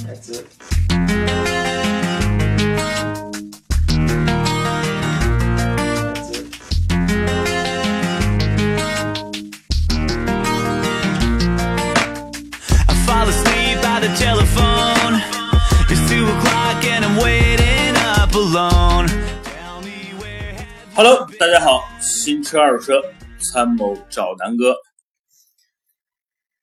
That's it. That's it. I fall asleep by the telephone. It's two o'clock and I'm waiting up alone. Tell me where. Hello，大家好，新车二手车参谋找南哥。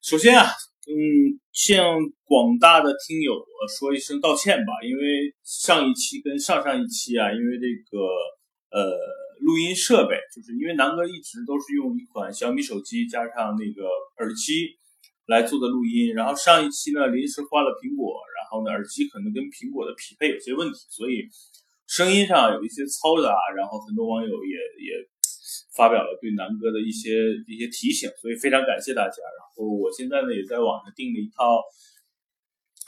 首先啊，嗯， 向广大的听友说一声道歉吧，因为上一期跟上上一期啊，因为这个呃录音设备，就是因为南哥一直都是用一款小米手机加上那个耳机来做的录音，然后上一期呢临时换了苹果，然后呢耳机可能跟苹果的匹配有些问题，所以声音上有一些嘈杂，然后很多网友也也发表了对南哥的一些一些提醒，所以非常感谢大家。然后我现在呢也在网上订了一套，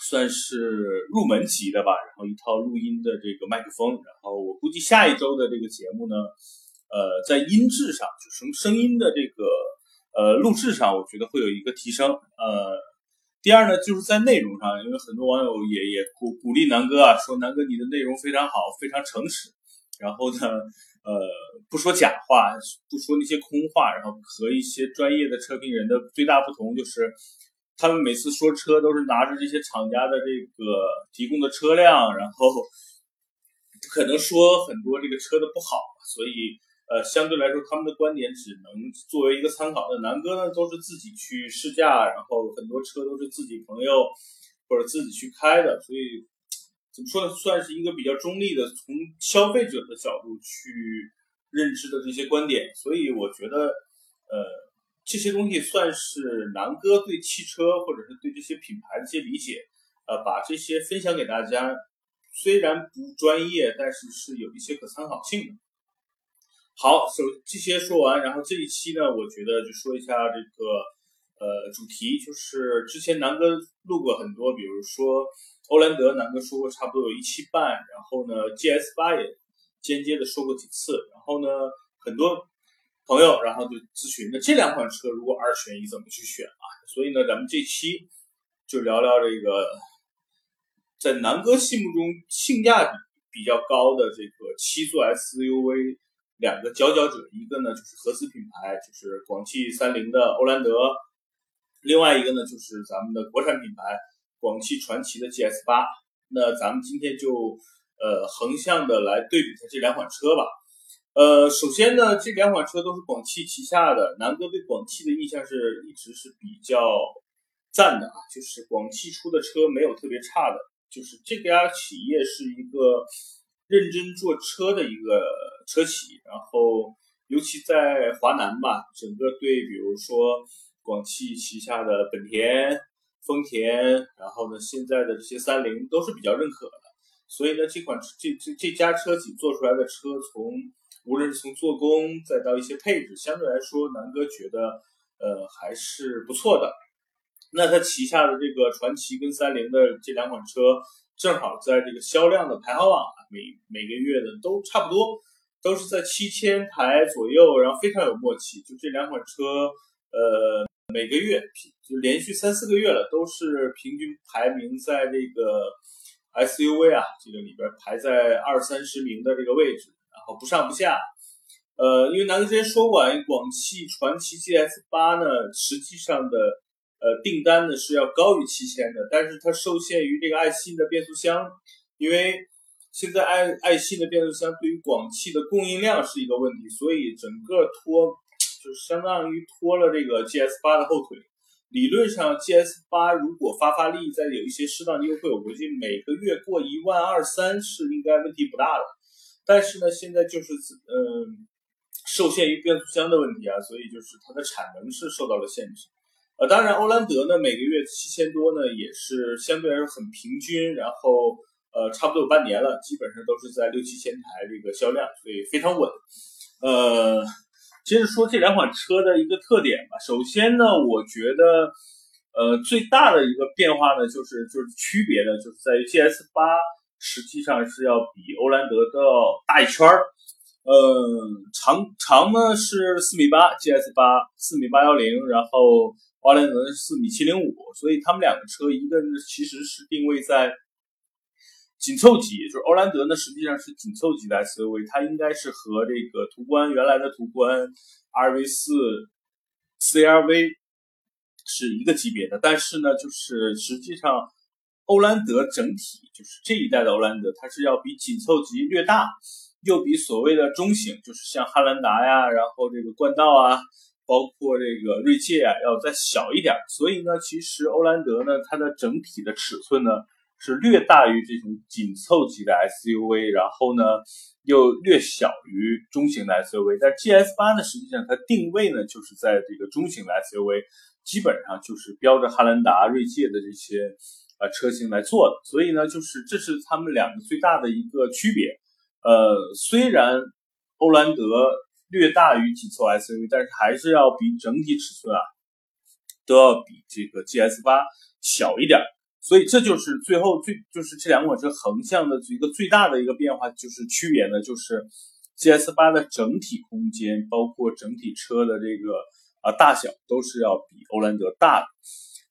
算是入门级的吧，然后一套录音的这个麦克风，然后我估计下一周的这个节目呢，呃，在音质上，就声声音的这个呃录制上，我觉得会有一个提升。呃，第二呢，就是在内容上，因为很多网友也也鼓鼓励南哥啊，说南哥你的内容非常好，非常诚实，然后呢，呃，不说假话，不说那些空话，然后和一些专业的车评人的最大不同就是，他们每次说车都是拿着这些厂家的这个提供的车辆，然后可能说很多这个车的不好，所以呃，相对来说他们的观点只能作为一个参考。那南哥呢，都是自己去试驾，然后很多车都是自己朋友或者自己去开的，所以怎么说呢，算是一个比较中立的，从消费者的角度去认知的这些观点。所以我觉得，呃，这些东西算是南哥对汽车或者是对这些品牌的一些理解，呃，把这些分享给大家。虽然不专业，但是是有一些可参考性的。好，首这些说完，然后这一期呢，我觉得就说一下这个呃主题，就是之前南哥录过很多，比如说欧蓝德，南哥说过差不多有一期半，然后呢 GS 八也间接的说过几次，然后呢很多朋友然后就咨询，那这两款车如果二选一怎么去选啊？所以呢，咱们这期就聊聊这个在南哥心目中性价比比较高的这个七座 SUV。两个佼佼者，一个呢就是合资品牌，就是广汽三菱的欧蓝德，另外一个呢就是咱们的国产品牌广汽传祺的 GS 八。那咱们今天就呃横向的来对比一下这两款车吧。呃，首先呢，这两款车都是广汽旗下的，南哥对广汽的印象是一直是比较赞的啊，就是广汽出的车没有特别差的，就是这家企业是一个。认真做车的一个车企，然后尤其在华南吧，整个对比如说广汽旗下的本田、丰田，然后呢现在的这些三菱都是比较认可的，所以呢这款这这这家车企做出来的车，从无论是从做工再到一些配置，相对来说南哥觉得呃还是不错的。那它旗下的这个传祺跟三菱的这两款车。正好在这个销量的排行榜，每每个月的都差不多，都是在七千台左右，然后非常有默契。就这两款车，呃，每个月就连续三四个月了，都是平均排名在这个 SUV 啊这个里边排在二三十名的这个位置，然后不上不下。呃，因为南哥之前说过，广汽传祺 GS 八呢，实际上的。呃，订单呢是要高于七千的，但是它受限于这个爱信的变速箱，因为现在爱爱信的变速箱对于广汽的供应量是一个问题，所以整个拖就相当于拖了这个 GS 八的后腿。理论上，GS 八如果发发力，再有一些适当优惠，我估计每个月过一万二三是应该问题不大的。但是呢，现在就是嗯，受限于变速箱的问题啊，所以就是它的产能是受到了限制。呃，当然，欧蓝德呢，每个月七千多呢，也是相对来说很平均，然后呃，差不多有半年了，基本上都是在六七千台这个销量，所以非常稳。呃，接着说这两款车的一个特点吧。首先呢，我觉得呃最大的一个变化呢，就是就是区别呢，就是在于 GS 八实际上是要比欧蓝德的大一圈儿。呃，长长呢是四米八，GS 八四米八幺零，然后。奥兰德是四米七零五，所以他们两个车一个其实是定位在紧凑级，就是欧蓝德呢实际上是紧凑级的 SUV，它应该是和这个途观原来的途观 RV 四 CRV 是一个级别的，但是呢，就是实际上欧蓝德整体就是这一代的欧蓝德，它是要比紧凑级略大，又比所谓的中型，就是像汉兰达呀，然后这个冠道啊。包括这个锐界啊，要再小一点，所以呢，其实欧蓝德呢，它的整体的尺寸呢是略大于这种紧凑级的 SUV，然后呢又略小于中型的 SUV。但 GS 八呢，实际上它定位呢就是在这个中型的 SUV，基本上就是标着汉兰达、锐界的这些呃车型来做的。所以呢，就是这是他们两个最大的一个区别。呃，虽然欧蓝德。略大于紧凑 SUV，但是还是要比整体尺寸啊都要比这个 GS 八小一点，所以这就是最后最就是这两款车横向的一个最大的一个变化，就是区别呢，就是 GS 八的整体空间，包括整体车的这个啊大小都是要比欧蓝德大的，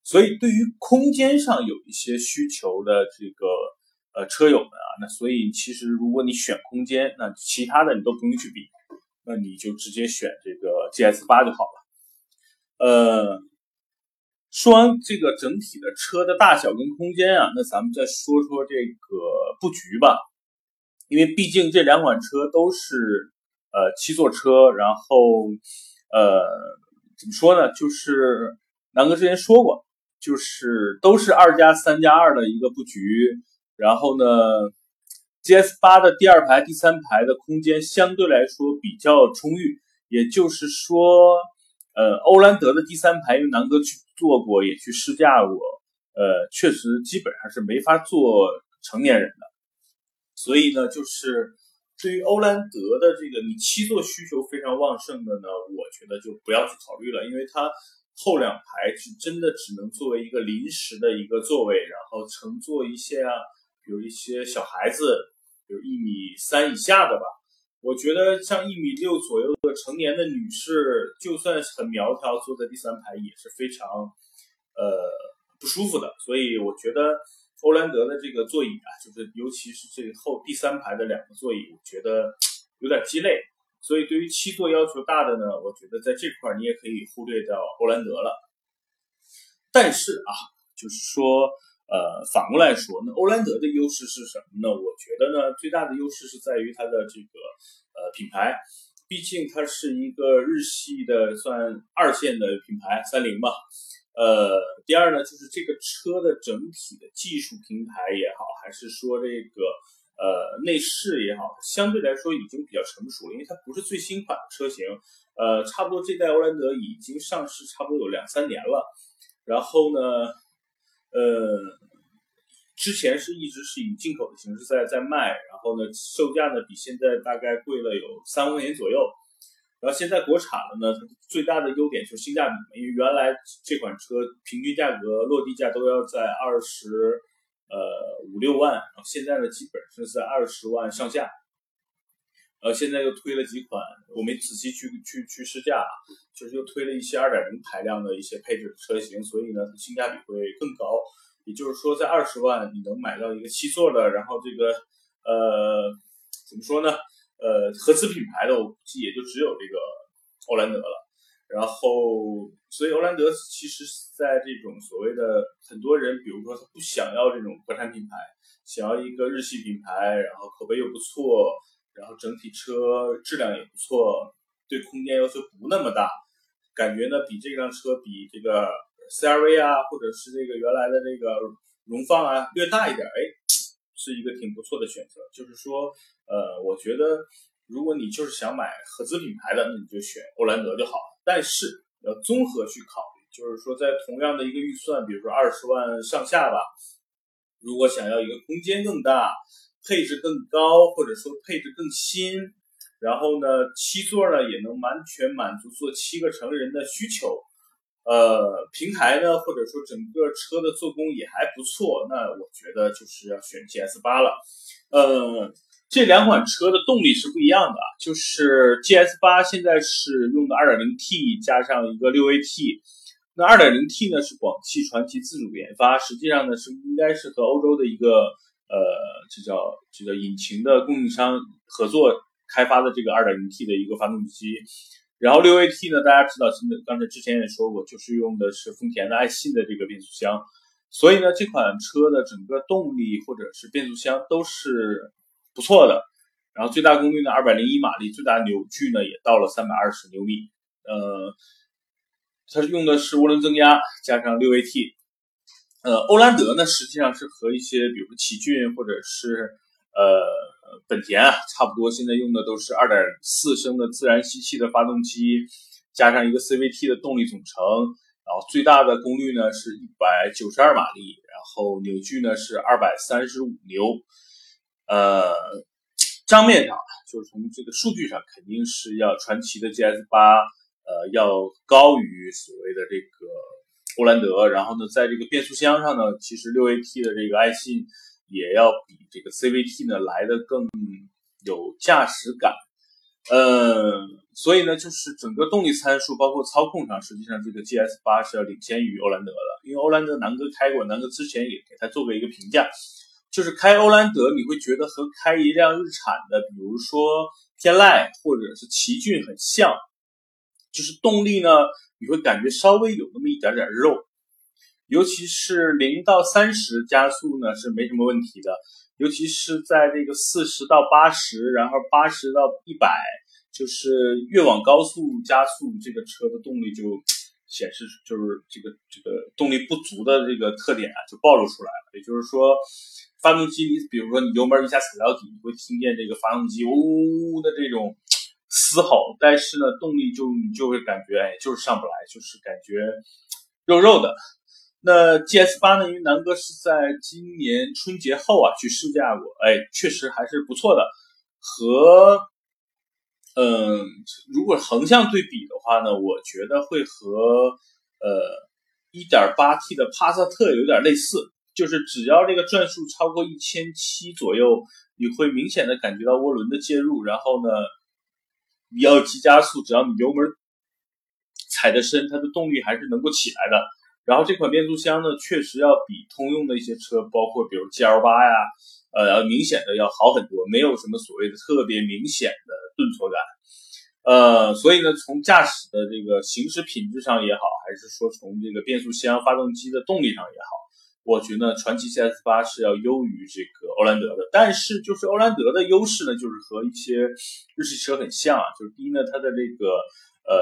所以对于空间上有一些需求的这个呃车友们啊，那所以其实如果你选空间，那其他的你都不用去比。那你就直接选这个 GS 八就好了。呃，说完这个整体的车的大小跟空间啊，那咱们再说说这个布局吧。因为毕竟这两款车都是呃七座车，然后呃怎么说呢？就是南哥之前说过，就是都是二加三加二的一个布局，然后呢。GS 八的第二排、第三排的空间相对来说比较充裕，也就是说，呃，欧蓝德的第三排，因为南哥去坐过，也去试驾过，呃，确实基本上是没法坐成年人的。所以呢，就是对于欧蓝德的这个你七座需求非常旺盛的呢，我觉得就不要去考虑了，因为它后两排是真的只能作为一个临时的一个座位，然后乘坐一些啊。有一些小孩子，有一米三以下的吧，我觉得像一米六左右的成年的女士，就算是很苗条，坐在第三排也是非常呃不舒服的。所以我觉得欧蓝德的这个座椅啊，就是尤其是这后第三排的两个座椅，我觉得有点鸡肋。所以对于七座要求大的呢，我觉得在这块你也可以忽略掉欧蓝德了。但是啊，就是说。呃，反过来说，那欧蓝德的优势是什么呢？我觉得呢，最大的优势是在于它的这个呃品牌，毕竟它是一个日系的算二线的品牌，三菱吧。呃，第二呢，就是这个车的整体的技术平台也好，还是说这个呃内饰也好，相对来说已经比较成熟了，因为它不是最新款的车型。呃，差不多这代欧蓝德已经上市差不多有两三年了，然后呢。呃，之前是一直是以进口的形式在在卖，然后呢，售价呢比现在大概贵了有三万块钱左右。然后现在国产了呢，它最大的优点就是性价比，因为原来这款车平均价格落地价都要在二十呃五六万，然后现在呢基本是在二十万上下。呃，现在又推了几款，我没仔细去去去试驾，就是又推了一些二点零排量的一些配置的车型，所以呢，性价比会更高。也就是说，在二十万你能买到一个七座的，然后这个呃怎么说呢？呃，合资品牌的，我估计也就只有这个欧蓝德了。然后，所以欧蓝德其实在这种所谓的很多人，比如说他不想要这种国产品牌，想要一个日系品牌，然后口碑又不错。然后整体车质量也不错，对空间要求不那么大，感觉呢比这辆车比这个 CRV 啊，或者是这个原来的这个荣放啊略大一点，哎，是一个挺不错的选择。就是说，呃，我觉得如果你就是想买合资品牌的，那你就选欧蓝德就好了。但是要综合去考虑，就是说在同样的一个预算，比如说二十万上下吧，如果想要一个空间更大。配置更高，或者说配置更新，然后呢，七座呢也能完全满足坐七个成人的需求，呃，平台呢或者说整个车的做工也还不错，那我觉得就是要选 GS 八了。呃，这两款车的动力是不一样的，就是 GS 八现在是用的二点零 T 加上一个六 AT，那 2.0T 呢是广汽传祺自主研发，实际上呢是应该是和欧洲的一个呃，这叫这叫引擎的供应商合作开发的这个 2.0T 的一个发动机。然后 6AT 呢，大家知道，现在刚才之前也说过，就是用的是丰田的爱信的这个变速箱。所以呢，这款车的整个动力或者是变速箱都是不错的。然后最大功率呢，二百零一马力，最大扭矩呢也到了三百二十牛米。呃，它是用的是涡轮增压加上六 AT。呃，欧蓝德呢实际上是和一些比如说奇骏或者是呃本田啊差不多，现在用的都是二点四升的自然吸气的发动机，加上一个 CVT 的动力总成。然后最大的功率呢是一百九十二马力，然后扭矩呢是二百三十五牛。呃，账面上就是从这个数据上肯定是要传祺的 GS 八呃要高于所谓的这个欧蓝德。然后呢，在这个变速箱上呢，其实六 AT 的这个爱信也要比这个 CVT 呢来的更有驾驶感。呃，所以呢，就是整个动力参数，包括操控上，实际上这个 GS 八是要领先于欧蓝德的。因为欧蓝德南哥开过，南哥之前也给他做过一个评价，就是开欧蓝德你会觉得和开一辆日产的，比如说天籁或者是奇骏很像，就是动力呢，你会感觉稍微有那么一点点肉，尤其是零到三十加速呢是没什么问题的。尤其是在这个四十到八十，然后八十到一百，就是越往高速加速，这个车的动力就显示就是这个这个动力不足的这个特点啊，就暴露出来了。也就是说，发动机你比如说你油门一下踩到底，你会听见这个发动机呜呜的这种嘶吼，但是呢，动力就你就会感觉哎，就是上不来，就是感觉肉肉的。那 GS 八呢？因为南哥是在今年春节后啊去试驾过，哎，确实还是不错的。和，嗯，如果横向对比的话呢，我觉得会和呃 1.8T 的帕萨特有点类似，就是只要这个转速超过一千七左右，你会明显的感觉到涡轮的介入，然后呢，你要急加速，只要你油门踩得深，它的动力还是能够起来的。然后这款变速箱呢，确实要比通用的一些车，包括比如 GL 八呀，呃，要明显的要好很多，没有什么所谓的特别明显的顿挫感。呃，所以呢，从驾驶的这个行驶品质上也好，还是说从这个变速箱、发动机的动力上也好，我觉得传祺 GS 八是要优于这个欧蓝德的。但是就是欧蓝德的优势呢，就是和一些日系车很像啊，就是第一呢，它的这个呃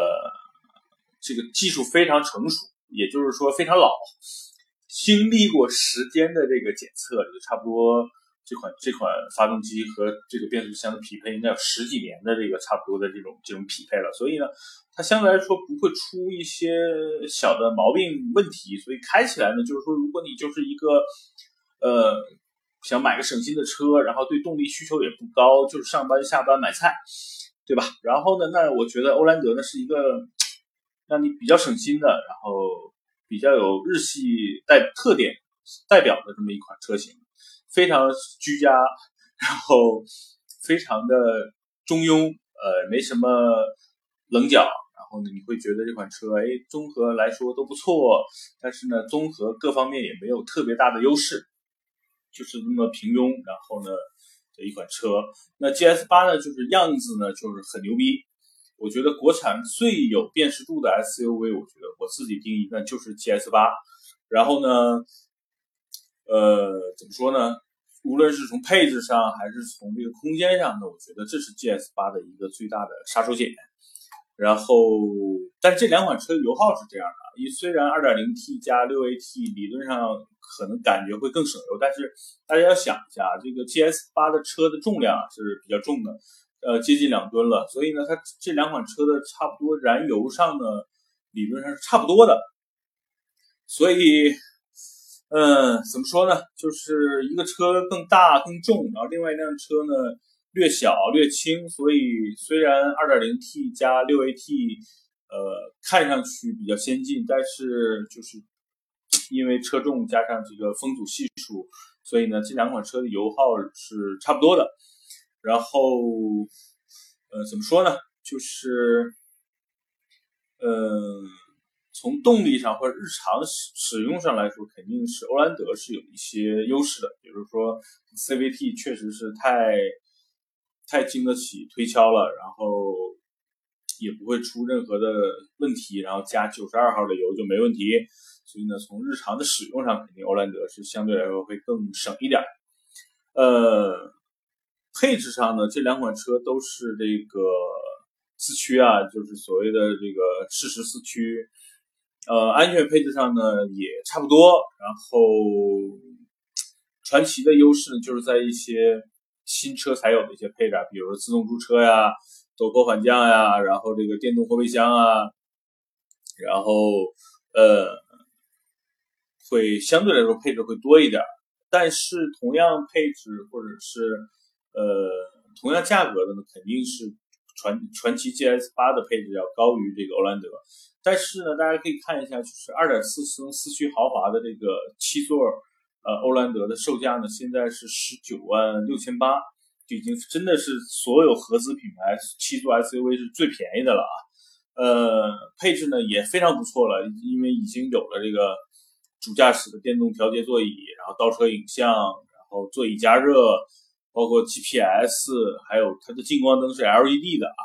这个技术非常成熟。也就是说非常老，经历过时间的这个检测，就差不多这款这款发动机和这个变速箱的匹配应该有十几年的这个差不多的这种这种匹配了，所以呢，它相对来说不会出一些小的毛病问题，所以开起来呢，就是说如果你就是一个呃想买个省心的车，然后对动力需求也不高，就是上班下班买菜，对吧？然后呢，那我觉得欧蓝德呢是一个。让你比较省心的，然后比较有日系代特点代表的这么一款车型，非常居家，然后非常的中庸，呃，没什么棱角，然后呢，你会觉得这款车，哎，综合来说都不错，但是呢，综合各方面也没有特别大的优势，就是那么平庸，然后呢的一款车。那 GS 八呢，就是样子呢，就是很牛逼。我觉得国产最有辨识度的 SUV，我觉得我自己定义那就是 GS 八。然后呢，呃，怎么说呢？无论是从配置上还是从这个空间上呢，我觉得这是 GS 八的一个最大的杀手锏。然后，但这两款车油耗是这样的：，你虽然 2.0T 加 6AT 理论上可能感觉会更省油，但是大家要想一下，这个 GS 八的车的重量是比较重的。呃，接近两吨了，所以呢，它这两款车的差不多燃油上呢，理论上是差不多的。所以，嗯，怎么说呢？就是一个车更大更重，然后另外一辆车呢略小略轻。所以虽然 2.0T 加 6AT，呃，看上去比较先进，但是就是因为车重加上这个风阻系数，所以呢，这两款车的油耗是差不多的。然后，呃，怎么说呢？就是，呃，从动力上或者日常使使用上来说，肯定是欧蓝德是有一些优势的。比如说 CVT 确实是太太经得起推敲了，然后也不会出任何的问题，然后加九十二号的油就没问题。所以呢，从日常的使用上，肯定欧蓝德是相对来说会更省一点。呃，配置上呢，这两款车都是这个四驱啊，就是所谓的这个适时四驱。呃，安全配置上呢也差不多。然后，传奇的优势呢就是在一些新车才有的一些配置啊，比如说自动驻车呀、陡坡缓降呀，然后这个电动后备箱啊，然后呃，会相对来说配置会多一点。但是同样配置或者是呃同样价格的呢，肯定是传传奇 GS 八的配置要高于这个欧蓝德。但是呢，大家可以看一下，就是二点四升四驱豪华的这个七座呃欧蓝德的售价呢，现在是十九万六千八，就已经真的是所有合资品牌七座 SUV 是最便宜的了啊。呃，配置呢也非常不错了，因为已经有了这个。主驾驶的电动调节座椅，然后倒车影像，然后座椅加热，包括 GPS，还有它的近光灯是 LED 的啊。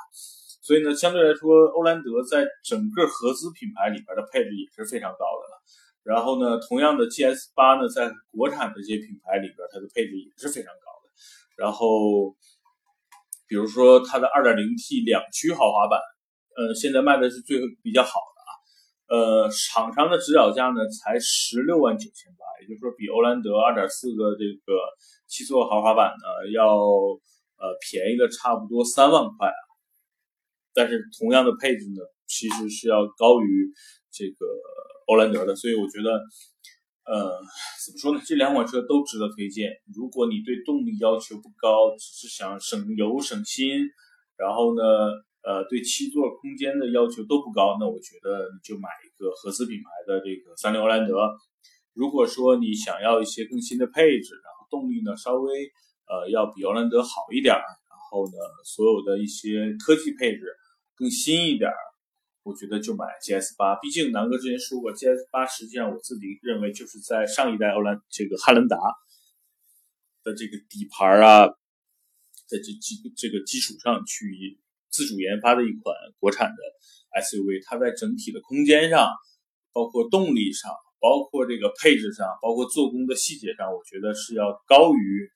所以呢，相对来说，欧蓝德在整个合资品牌里边的配置也是非常高的了。然后呢，同样的 GS 八呢，在国产的这些品牌里边，它的配置也是非常高的。然后，比如说它的 2.0T 两驱豪华版，呃，现在卖的是最比较好。呃，厂商的指导价呢才十六万九千八，也就是说比欧蓝德二点四的这个七座豪华版呢要呃便宜了差不多三万块啊。但是同样的配置呢，其实是要高于这个欧蓝德的，所以我觉得呃怎么说呢，这两款车都值得推荐。如果你对动力要求不高，只是想省油省心，然后呢。呃，对七座空间的要求都不高，那我觉得你就买一个合资品牌的这个三菱欧蓝德。如果说你想要一些更新的配置，然后动力呢稍微呃要比欧蓝德好一点，然后呢所有的一些科技配置更新一点，我觉得就买 GS 八。毕竟南哥之前说过，GS 八实际上我自己认为就是在上一代欧蓝这个汉兰达的这个底盘啊，在这基这个基础上去。自主研发的一款国产的 SUV，它在整体的空间上，包括动力上，包括这个配置上，包括做工的细节上，我觉得是要高于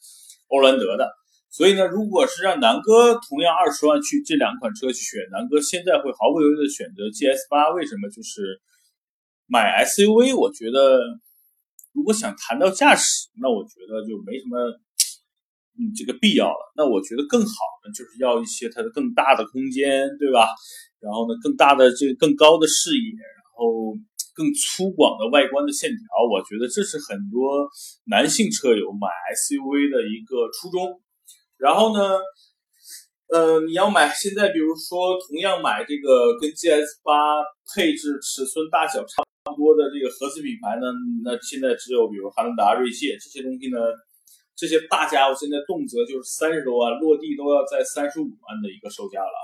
欧蓝德的。所以呢，如果是让南哥同样二十万去这两款车去选，南哥现在会毫不犹豫的选择 GS 八。为什么？就是买 SUV，我觉得如果想谈到驾驶，那我觉得就没什么。嗯，这个必要了。那我觉得更好的就是要一些它的更大的空间，对吧？然后呢，更大的这个更高的视野，然后更粗犷的外观的线条。我觉得这是很多男性车友买 SUV 的一个初衷。然后呢，呃，你要买现在，比如说同样买这个跟 GS 八配置、尺寸、大小差不多的这个合资品牌呢，那现在只有比如汉兰达、锐界这些东西呢。这些大家伙现在动辄就是三十多万，落地都要在三十五万的一个售价了。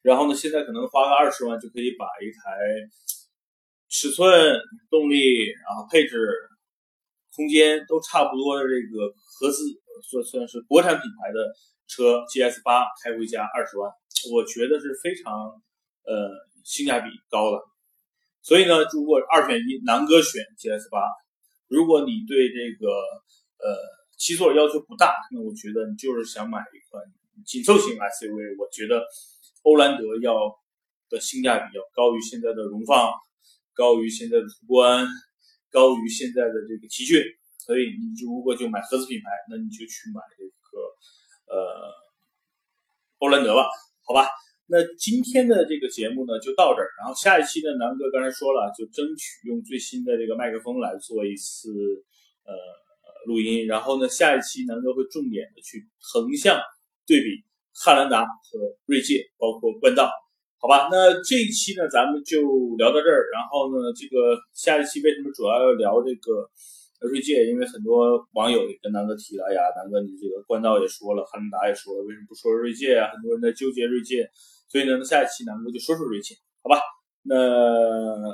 然后呢，现在可能花个二十万就可以把一台尺寸、动力、然后配置、空间都差不多的这个合资算算是国产品牌的车 GS 八开回家二十万，我觉得是非常呃性价比高的。所以呢，如果二选一，南哥选 GS 八。如果你对这个呃，七座要求不大，那我觉得你就是想买一款紧凑型 SUV。我觉得欧蓝德要的性价比要高于现在的荣放，高于现在的途观，高于现在的这个奇骏。所以你就如果就买合资品牌，那你就去买这个呃欧蓝德吧，好吧？那今天的这个节目呢就到这儿，然后下一期呢，南哥刚才说了，就争取用最新的这个麦克风来做一次呃。录音，然后呢，下一期南哥会重点的去横向对比汉兰达和锐界，包括冠道，好吧？那这一期呢，咱们就聊到这儿。然后呢，这个下一期为什么主要要聊这个锐界？因为很多网友也跟南哥提了，哎呀，南哥你这个冠道也说了，汉兰达也说了，为什么不说锐界啊？很多人在纠结锐界，所以呢，下一期南哥就说说锐界，好吧？那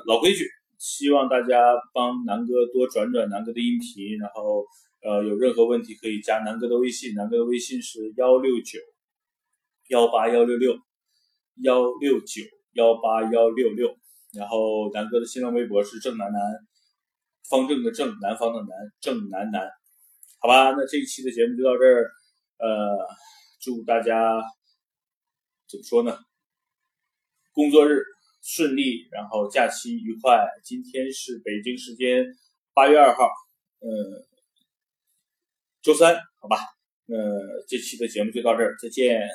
老规矩，希望大家帮南哥多转转南哥的音频，然后呃有任何问题可以加南哥的微信，南哥的微信是幺六九幺八幺六六幺六九幺八幺六六，然后南哥的新浪微博是郑南南，方正的正，南方的南，郑南南，好吧，那这一期的节目就到这儿，呃，祝大家怎么说呢？工作日顺利，然后假期愉快。今天是北京时间八月二号，呃，周三，好吧。呃，这期的节目就到这儿，再见。